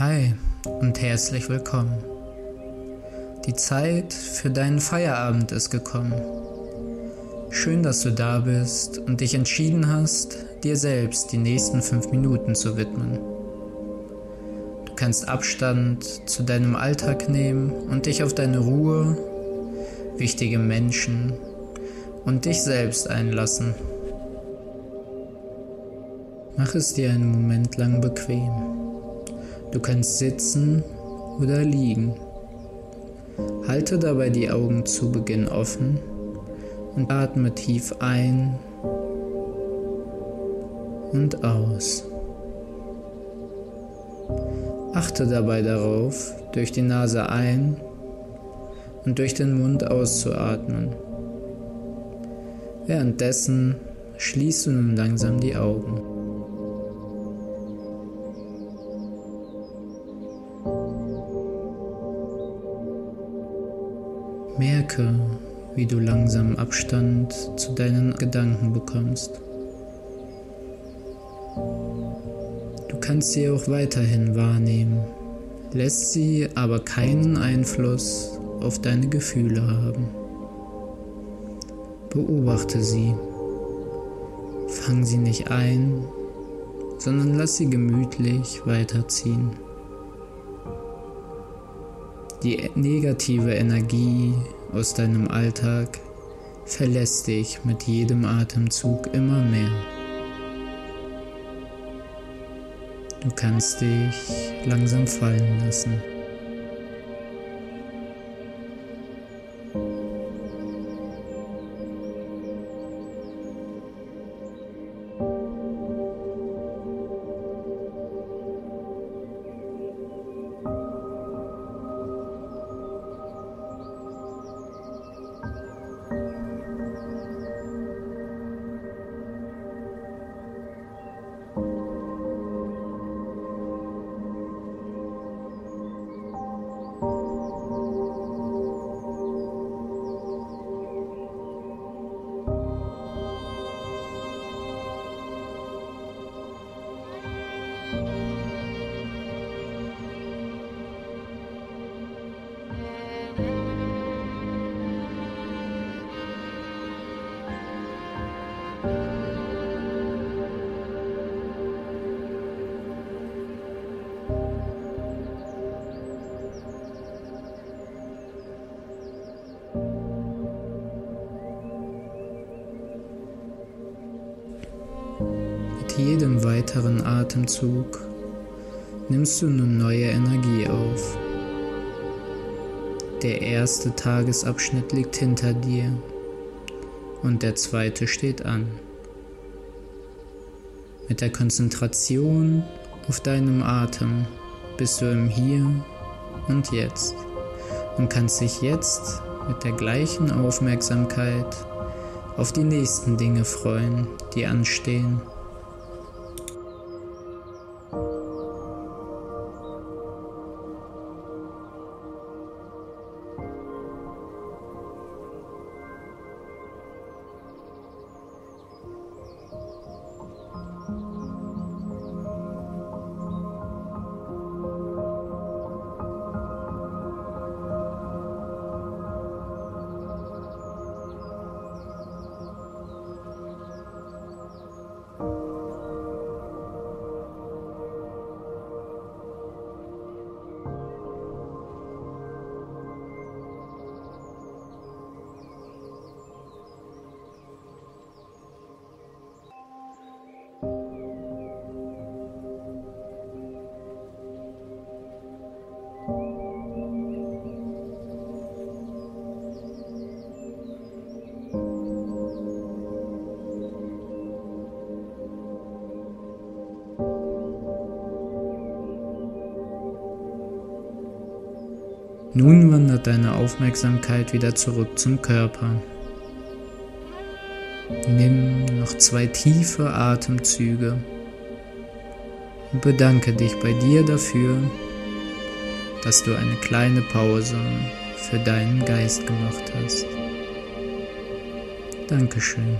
Hi und herzlich willkommen. Die Zeit für deinen Feierabend ist gekommen. Schön, dass du da bist und dich entschieden hast, dir selbst die nächsten fünf Minuten zu widmen. Du kannst Abstand zu deinem Alltag nehmen und dich auf deine Ruhe, wichtige Menschen und dich selbst einlassen. Mach es dir einen Moment lang bequem. Du kannst sitzen oder liegen. Halte dabei die Augen zu Beginn offen und atme tief ein und aus. Achte dabei darauf, durch die Nase ein und durch den Mund auszuatmen. Währenddessen schließt du nun langsam die Augen. Merke, wie du langsam Abstand zu deinen Gedanken bekommst. Du kannst sie auch weiterhin wahrnehmen, lässt sie aber keinen Einfluss auf deine Gefühle haben. Beobachte sie. Fang sie nicht ein, sondern lass sie gemütlich weiterziehen. Die negative Energie aus deinem Alltag verlässt dich mit jedem Atemzug immer mehr. Du kannst dich langsam fallen lassen. Jedem weiteren Atemzug nimmst du nun neue Energie auf. Der erste Tagesabschnitt liegt hinter dir und der zweite steht an. Mit der Konzentration auf deinem Atem bist du im Hier und Jetzt und kannst dich jetzt mit der gleichen Aufmerksamkeit auf die nächsten Dinge freuen, die anstehen. Nun wandert deine Aufmerksamkeit wieder zurück zum Körper. Nimm noch zwei tiefe Atemzüge und bedanke dich bei dir dafür, dass du eine kleine Pause für deinen Geist gemacht hast. Dankeschön.